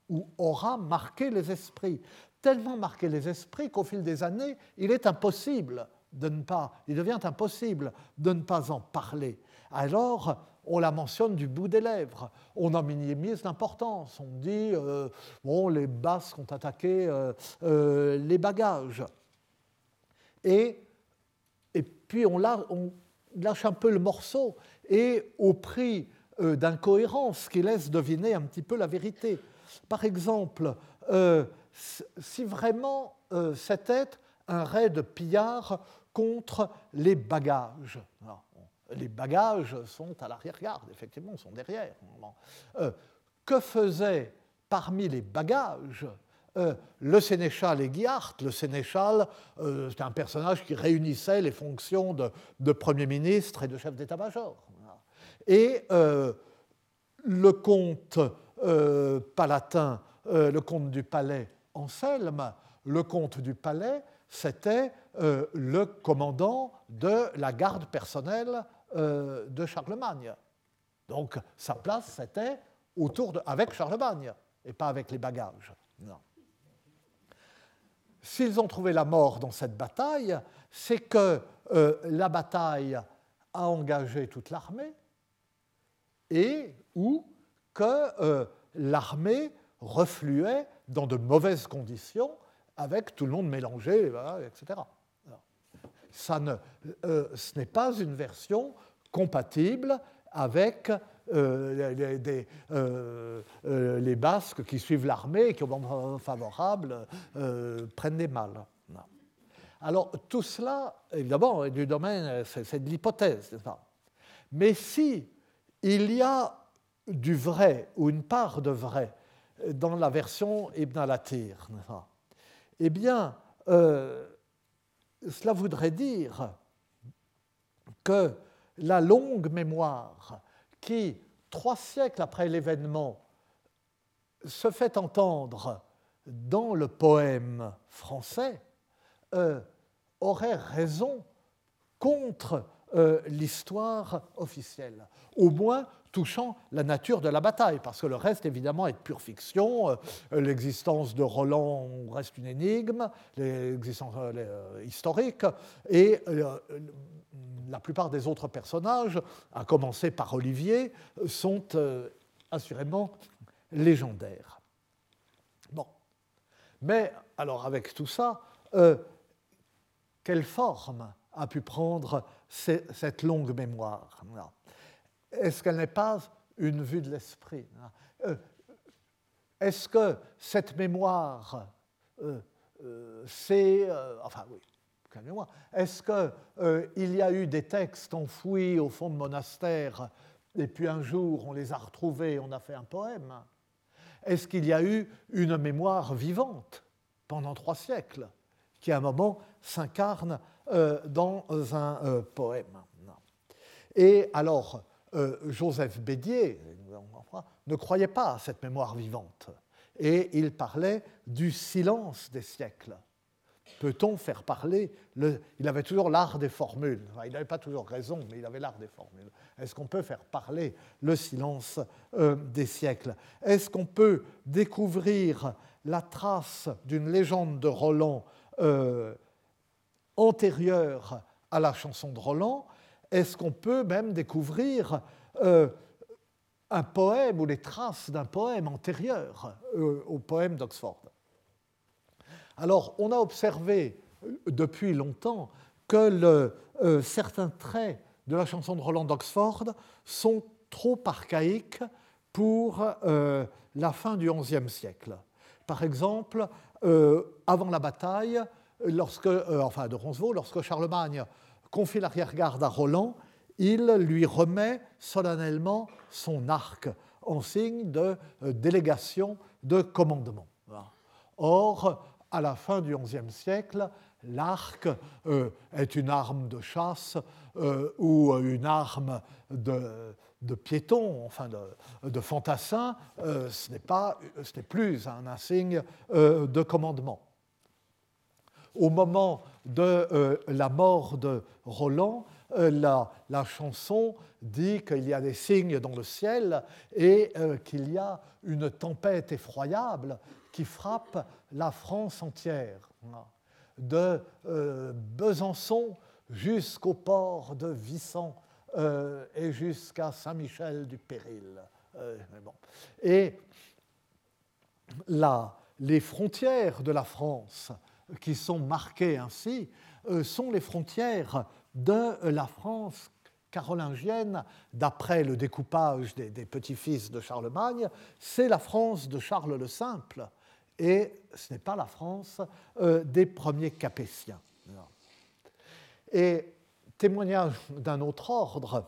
ou aura marqué les esprits. Tellement marqué les esprits qu'au fil des années, il est impossible de ne pas, il devient impossible de ne pas en parler. Alors, on la mentionne du bout des lèvres. On en minimise l'importance. On dit, euh, bon, les Basques ont attaqué euh, euh, les bagages. Et, puis on, on, lâche un peu le morceau, et au prix d'incohérence qui laisse deviner un petit peu la vérité. Par exemple, si vraiment c'était un raid pillard contre les bagages les bagages sont à l'arrière-garde, effectivement, sont derrière. Euh, que faisait parmi les bagages euh, le sénéchal Aiguillard Le sénéchal, euh, c'était un personnage qui réunissait les fonctions de, Premier ministre et de chef d'état-major. Et le comte palatin, le comte du palais Anselme, le comte du palais, c'était le commandant de la garde personnelle euh, de Charlemagne. Donc sa place, c'était autour de, avec Charlemagne et pas avec les bagages. S'ils ont trouvé la mort dans cette bataille, c'est que euh, la bataille a engagé toute l'armée et ou que euh, l'armée refluait dans de mauvaises conditions avec tout le monde mélangé, etc ça ne, euh, ce n'est pas une version compatible avec euh, les, euh, les, Basques qui suivent l'armée et qui, au moment favorable, prennent des mal. Alors, tout cela, évidemment, du domaine, c'est de l'hypothèse, Mais si il y a du vrai ou une part de vrai dans la version Ibn al-Atir, eh bien, cela voudrait dire que la longue mémoire qui, trois siècles après l'événement, se fait entendre dans le poème français, euh, aurait raison contre euh, l'histoire officielle. Au moins, touchant la nature de la bataille, parce que le reste, évidemment, est pure fiction. Euh, l'existence de Roland reste une énigme, l'existence euh, historique, et la plupart des autres personnages, à commencer par Olivier, sont assurément légendaires. Bon. Mais, alors, avec tout ça, quelle forme a pu prendre cette longue mémoire est-ce qu'elle n'est pas une vue de l'esprit euh, Est-ce que cette mémoire, euh, euh, c'est... enfin oui, mémoire. Est-ce qu'il y a eu des textes enfouis au fond de monastères et puis un jour on les a retrouvés et on a fait un poème. Est-ce qu'il y a eu une mémoire vivante pendant trois siècles qui à un moment s'incarne dans un poème Et alors, euh, Joseph Bédier ne croyait pas à cette mémoire vivante et il parlait du silence des siècles. Peut-on faire parler le... Il avait toujours l'art des formules. il n'avait pas toujours raison, mais il avait l'art des formules. Est-ce qu'on peut faire parler le silence euh, des siècles? Est-ce qu'on peut découvrir la trace d'une légende de Roland euh, antérieure à la chanson de Roland est-ce qu'on peut même découvrir euh, un poème ou les traces d'un poème antérieur euh, au poème d'Oxford? Alors, on a observé euh, depuis longtemps que certains traits de la chanson de Roland d'Oxford sont trop archaïques pour la fin du XIe siècle. Par exemple, avant la bataille, lorsque, enfin de Roncevaux, lorsque Charlemagne confie l'arrière-garde à Roland, il lui remet solennellement son arc en signe de euh, délégation de commandement. Or, à la fin du XIe siècle, l'arc euh, est une arme de chasse euh, ou une arme de, piéton, enfin de, de fantassin, ce n'est plus un insigne de commandement au moment de euh, la mort de Roland, euh, la, chanson dit qu'il y a des signes dans le ciel et euh, qu'il y a une tempête effroyable qui frappe la France entière. de Besançon jusqu'au port de Vissant et jusqu'à Saint-Michel-du-Péril. Et là, les frontières de la France qui sont marquées ainsi sont les frontières de la France carolingienne, d'après le découpage des, petits-fils de Charlemagne, c'est la France de Charles le Simple, et ce n'est pas la France euh, des premiers Capétiens. Et témoignage d'un autre ordre,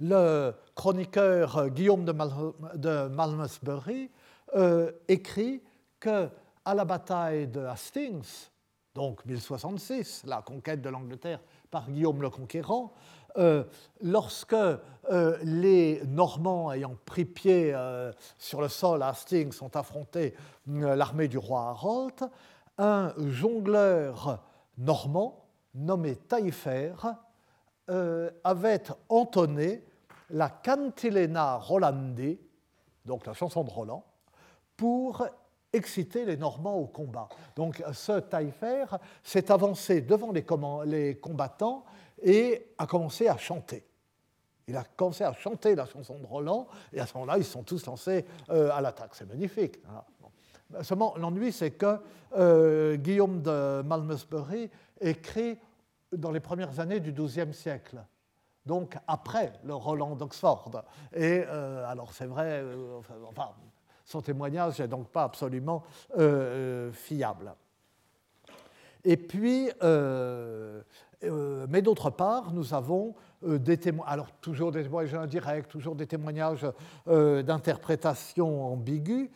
le chroniqueur Guillaume de, Malmesbury euh, écrit que à la bataille de Hastings, donc 1066, la conquête de l'Angleterre par Guillaume le Conquérant, euh, lorsque euh, les Normands ayant pris pied euh, sur le sol à Hastings ont affronté l'armée du roi Harold, un jongleur normand nommé Taillefer avait entonné la Cantilena Rolandi, donc la chanson de Roland, pour exciter les Normands au combat. Donc ce Taillefer s'est avancé devant les, combattants et a commencé à chanter. Il a commencé à chanter la chanson de Roland, et à ce moment-là, ils sont tous lancés euh, à l'attaque. C'est magnifique. Seulement, l'ennui, c'est que euh, Guillaume de Malmesbury écrit dans les premières années du XIIe siècle, donc après le Roland d'Oxford. Et euh, alors, c'est vrai, son témoignage n'est donc pas absolument euh, euh, fiable. Et puis, euh, mais d'autre part, nous avons des témoignages, alors toujours des témoignages indirects, toujours des témoignages d'interprétation ambiguë,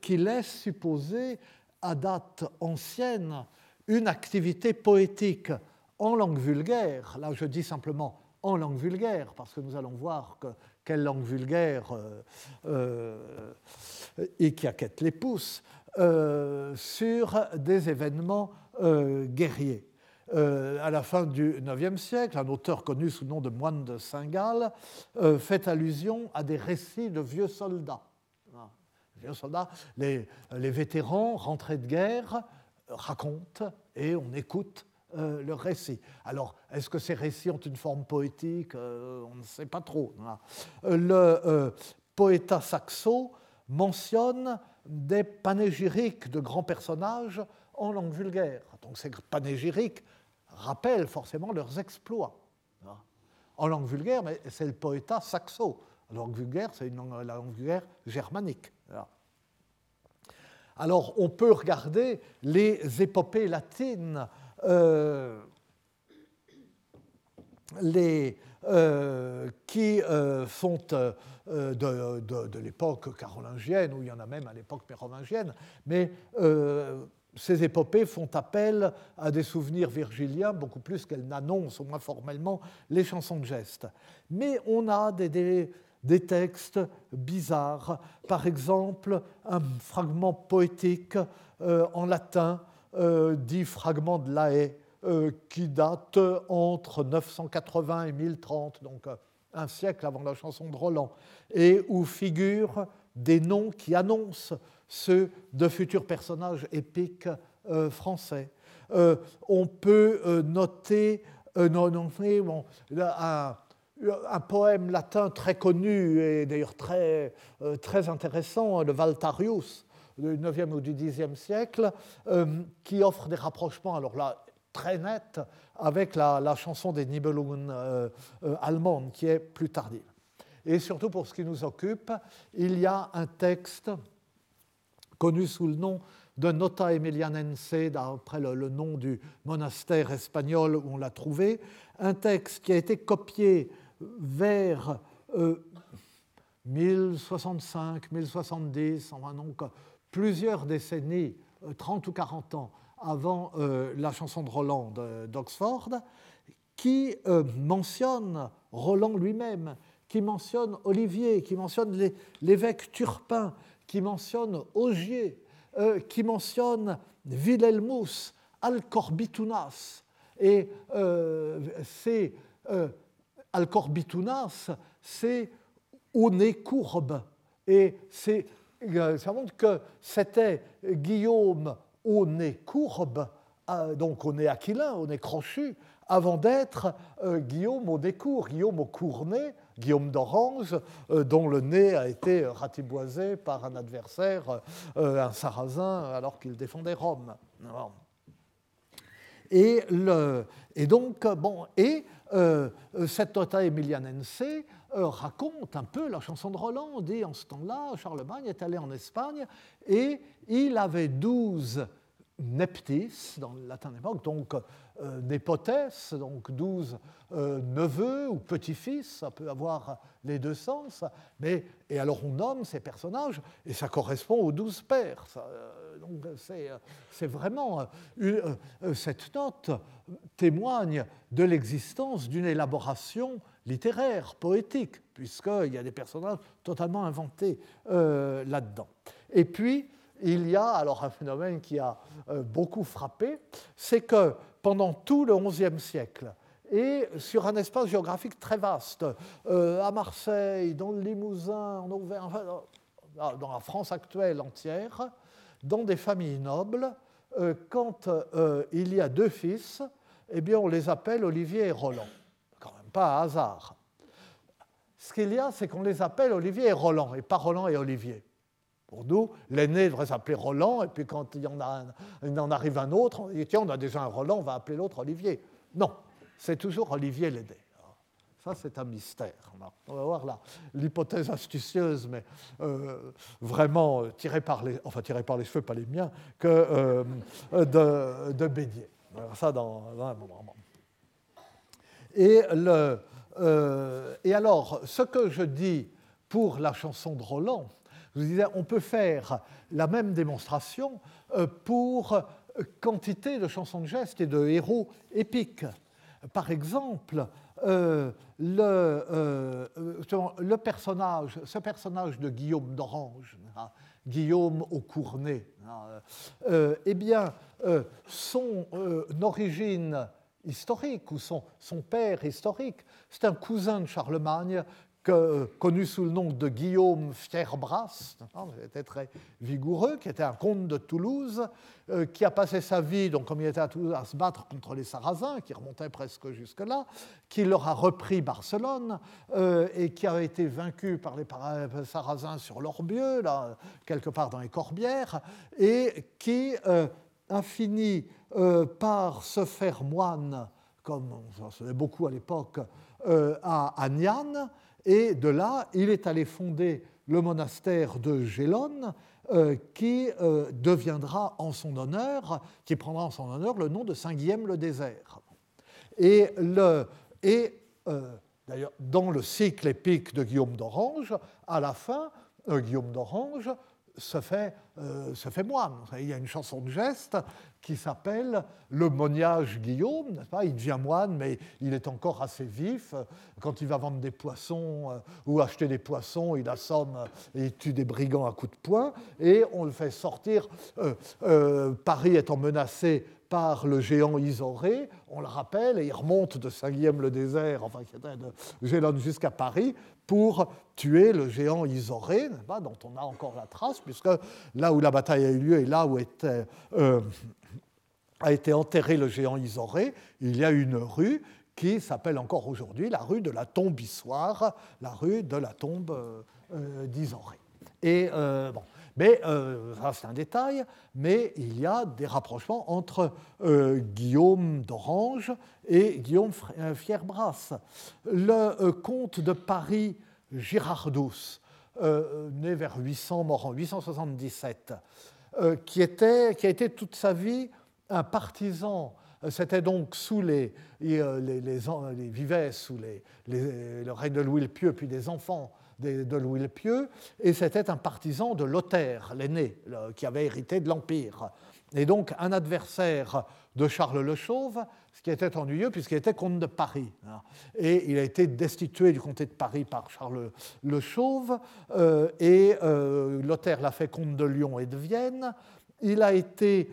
qui laissent supposer à date ancienne une activité poétique en langue vulgaire. Là, je dis simplement en langue vulgaire, parce que nous allons voir que quelle langue vulgaire euh, euh, et qui acquête les pouces, euh, sur des événements guerriers. à la fin du IXe siècle, un auteur connu sous le nom de Moine de Saint-Gall fait allusion à des récits de vieux soldats. Ah, vieux soldats, les, les vétérans rentrés de guerre racontent et on écoute euh, récit. Alors, est-ce que ces récits ont une forme poétique euh, On ne sait pas trop. Euh, le poéta saxo mentionne des panégyriques de grands personnages en langue vulgaire. Donc ces panégyriques rappellent forcément leurs exploits. En langue vulgaire, mais c'est le poéta saxo. La langue vulgaire, c'est la langue vulgaire germanique. Alors on peut regarder les épopées latines les, euh, qui euh, sont de, de, l'époque carolingienne, ou il y en a même à l'époque mérovingienne, mais ces épopées font appel à des souvenirs virgiliens beaucoup plus qu'elles n'annoncent, au moins formellement, les chansons de geste. Mais on a des, des, textes bizarres, par exemple un fragment poétique en latin euh, dix fragments de la haie euh, qui datent entre 980 et 1030, donc euh, un siècle avant la chanson de Roland, et où figurent des noms qui annoncent ceux de futurs personnages épiques français. on peut noter, un, un, poème latin très connu et d'ailleurs très, très intéressant, le Valtarius, du 9e ou du 10e siècle, euh, qui offre des rapprochements, alors là, très nets, avec la, chanson des Nibelungen euh, euh, allemandes, qui est plus tardive. Et surtout, pour ce qui nous occupe, il y a un texte connu sous le nom de Nota Emilianense, d'après le, le, nom du monastère espagnol où on l'a trouvé, un texte qui a été copié vers 1065, 1070, enfin donc plusieurs décennies, 30 euh, ou 40 ans avant euh, la chanson de Roland d'Oxford, qui euh, mentionne Roland lui-même, qui mentionne Olivier, qui mentionne l'évêque Turpin, qui mentionne Augier, qui mentionne Wilhelmus, Alcorbitunas. Et c'est Alcorbitunas, c'est au nez courbe. Et c'est ça montre que c'était Guillaume au nez courbe, donc au nez aquilin, au nez crochu, avant d'être Guillaume au nez court, Guillaume au court nez, Guillaume d'Orange, dont le nez a été ratiboisé par un adversaire, un sarrasin, alors qu'il défendait Rome. Et, donc, bon, et euh, cette nota emilianense euh, raconte un peu la chanson de Roland. On dit en ce temps-là, Charlemagne est allé en Espagne et il avait douze neptis dans le latin époque, donc euh, donc douze euh, neveux ou petits-fils, ça peut avoir les deux sens, mais, et alors on nomme ces personnages, et ça correspond aux douze pères. Euh, donc c'est vraiment, cette note témoigne de l'existence d'une élaboration littéraire, poétique, puisqu'il y a des personnages totalement inventés là-dedans. Et puis, il y a alors un phénomène qui a beaucoup frappé, c'est que pendant tout le XIe siècle, et sur un espace géographique très vaste, euh, à Marseille, dans le Limousin, en Auvergne, dans la France actuelle entière, dans des familles nobles, euh, quand euh, il y a deux fils, eh bien, on les appelle Olivier et Roland. Pas hasard. Ce qu'il y a, c'est qu'on les appelle Olivier et Roland, et pas Roland et Olivier. Pour nous, l'aîné devrait s'appeler Roland, et puis quand il, y en, a il en arrive un autre, on dit tiens, on a déjà un Roland, on va appeler l'autre Olivier. Non, c'est toujours Olivier l'aîné. Ça, c'est un mystère. On va voir l'hypothèse astucieuse, mais euh, vraiment euh, tirée par les, enfin tirée par les cheveux, pas les miens, que euh, de, de, Bédier. Ça dans, un moment. Et, le, et alors, ce que je dis pour la chanson de Roland, je disais, on peut faire la même démonstration euh, pour euh, quantité de chansons de gestes et de héros épiques. Par exemple, euh, le, personnage, ce personnage de Guillaume d'Orange, hein, Guillaume au Cournet, hein, eh bien, son origine historique ou son, son père historique, c'est un cousin de Charlemagne connu sous le nom de Guillaume Fierbras, qui était très vigoureux, qui était un comte de Toulouse, euh, qui a passé sa vie, donc comme il était à Toulouse, à se battre contre les Sarrasins, qui remontaient presque jusque-là, qui leur a repris Barcelone euh, et qui a été vaincu par les Sarrasins sur l'Orbieux, là, quelque part dans les Corbières, et qui euh, a fini par se faire moine, comme on se beaucoup à l'époque, à Agnan, et de là, il est allé fonder le monastère de Gélone, euh, qui euh, deviendra en son honneur, qui prendra en son honneur le nom de Saint-Guillaume le désert. Et, et euh, d'ailleurs, dans le cycle épique de Guillaume d'Orange, à la fin, Guillaume d'Orange se fait, se fait moine. Il y a une chanson de geste qui s'appelle Le moniage Guillaume, n'est-ce pas? Il devient moine, mais il est encore assez vif. Quand il va vendre des poissons euh, ou acheter des poissons, il assomme et il tue des brigands à coups de poing, et on le fait sortir. Euh, euh, Paris étant menacé par le géant Isoré, on le rappelle, et il remonte de Saint-Guillaume-le-Désert, enfin de Gélone jusqu'à Paris, pour tuer le géant Isoré, dont on a encore la trace, puisque là où la bataille a eu lieu et là où était a été enterré le géant Isoré, il y a une rue qui s'appelle encore aujourd'hui la rue de la tombe Issoire, la rue de la tombe euh, euh, d'Isoré. Et euh, bon, mais ça c'est un détail, mais il y a des rapprochements entre Guillaume d'Orange et Guillaume Fierbras. Le comte de Paris Girardus, né vers 800, mort en 877, qui, était, qui a été toute sa vie un partisan, euh, c'était donc sous les, euh, les, les, vivait sous les, le règne de Louis le Pieux, puis des enfants de Louis le Pieux, et c'était un partisan de Lothaire, l'aîné, qui avait hérité de l'Empire. Et donc un adversaire de Charles le Chauve, ce qui était ennuyeux puisqu'il était comte de Paris. Hein. Et il a été destitué du comté de Paris par Charles le Chauve, euh, et Lothaire l'a fait comte de Lyon et de Vienne. Il a été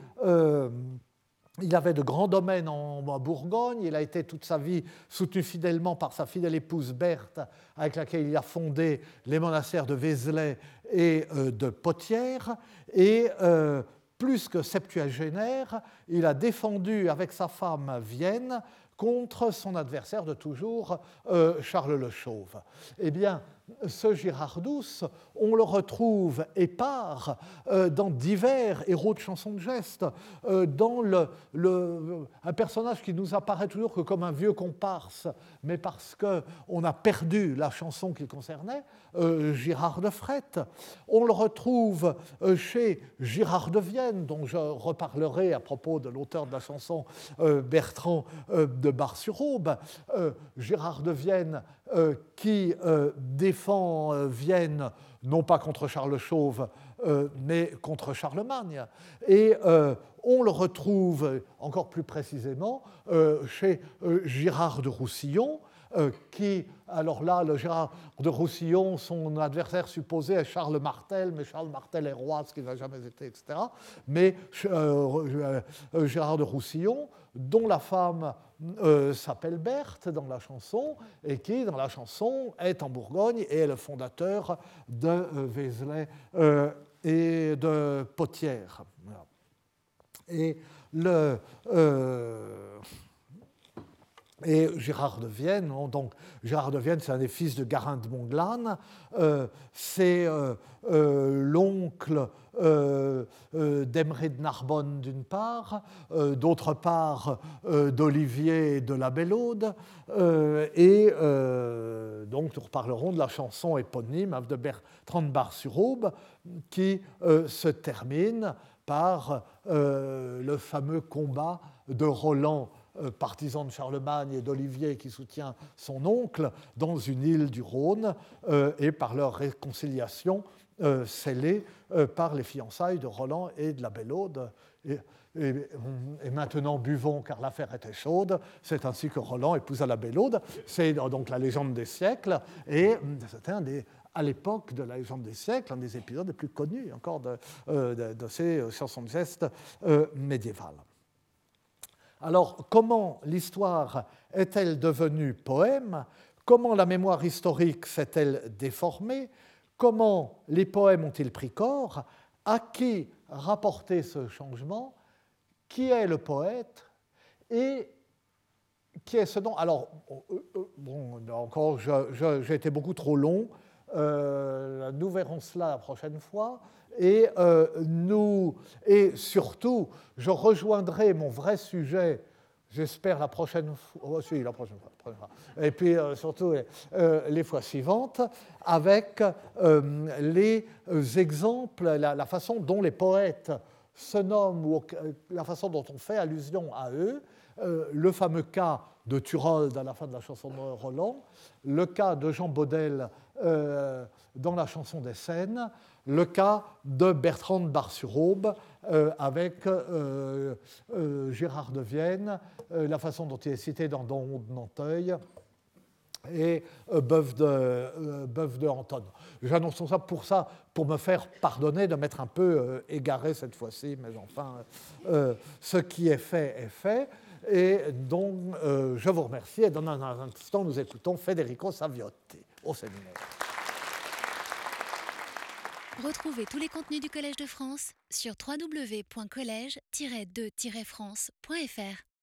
il avait de grands domaines en Bourgogne, il a été toute sa vie soutenu fidèlement par sa fidèle épouse Berthe, avec laquelle il a fondé les monastères de Vézelay et euh, de Potière. Et euh, plus que septuagénaire, il a défendu avec sa femme Vienne contre son adversaire de toujours, euh, Charles le Chauve. Eh bien, ce Girardus, on le retrouve épars euh, dans divers héros de chansons de geste, euh, dans le, un personnage qui nous apparaît toujours que comme un vieux comparse, mais parce qu'on a perdu la chanson qu'il concernait, euh, Girard de Frette. On le retrouve chez Girard de Vienne, dont je reparlerai à propos de l'auteur de la chanson Bertrand de Bar-sur-Aube. Girard de Vienne qui défend Vienne non pas contre Charles Chauve, euh, mais contre Charlemagne. Et euh, on le retrouve encore plus précisément euh, chez Girard de Roussillon, qui, alors là, le Gérard de Roussillon, son adversaire supposé est Charles Martel, mais Charles Martel est roi, ce qui n'a jamais été, etc. Mais Gérard de Roussillon, dont la femme euh, s'appelle Berthe dans la chanson, et qui, dans la chanson, est en Bourgogne et est le fondateur de euh, Vézelay euh, et de Potière. Et le. Et Gérard de Vienne, donc Gérard de Vienne, c'est un des fils de Garin de Monglane, c'est l'oncle euh, euh, d'Emery de Narbonne d'une part, euh, d'autre part d'Olivier de la Bellaude, et donc nous reparlerons de la chanson éponyme de Bertrand Bar-sur-Aube qui se termine par le fameux combat de Roland partisan de Charlemagne et d'Olivier qui soutient son oncle dans une île du Rhône et par leur réconciliation euh, scellé euh, par les fiançailles de Roland et de la Belle-Aude. Et, maintenant buvons car l'affaire était chaude. C'est ainsi que Roland épousa la Belle-Aude. C'est donc la légende des siècles. Et c'était un des, à l'époque de la légende des siècles, un des épisodes les plus connus encore de, euh, ces chansons de geste médiévales. Alors, comment l'histoire est-elle devenue poème? Comment la mémoire historique s'est-elle déformée? Comment les poèmes ont-ils pris corps? À qui rapporter ce changement? Qui est le poète? Et qui est ce nom? Alors, euh, euh, encore, j'ai été beaucoup trop long. Euh, nous verrons cela la prochaine fois. Et, nous, et surtout, je rejoindrai mon vrai sujet J'espère la prochaine fois, oh, la prochaine fois, et puis euh, surtout euh, les fois suivantes, avec euh, les exemples, la, façon dont les poètes se nomment, ou la façon dont on fait allusion à eux, le fameux cas de Turold à la fin de la chanson de Roland, le cas de Jean Baudel dans la chanson des Scènes, le cas de Bertrand de Bar-sur-Aube euh, avec euh, euh, Gérard de Vienne, la façon dont il est cité dans Don de Nanteuil et Bœuf de, de Anton. J'annonce ça pour ça, pour me faire pardonner de m'être un peu égaré cette fois-ci, mais enfin, ce qui est fait est fait. Et donc, je vous remercie. Et dans un instant, nous écoutons Federico Saviotti au séminaire. Retrouvez tous les contenus du Collège de France sur www.colège-2-france.fr.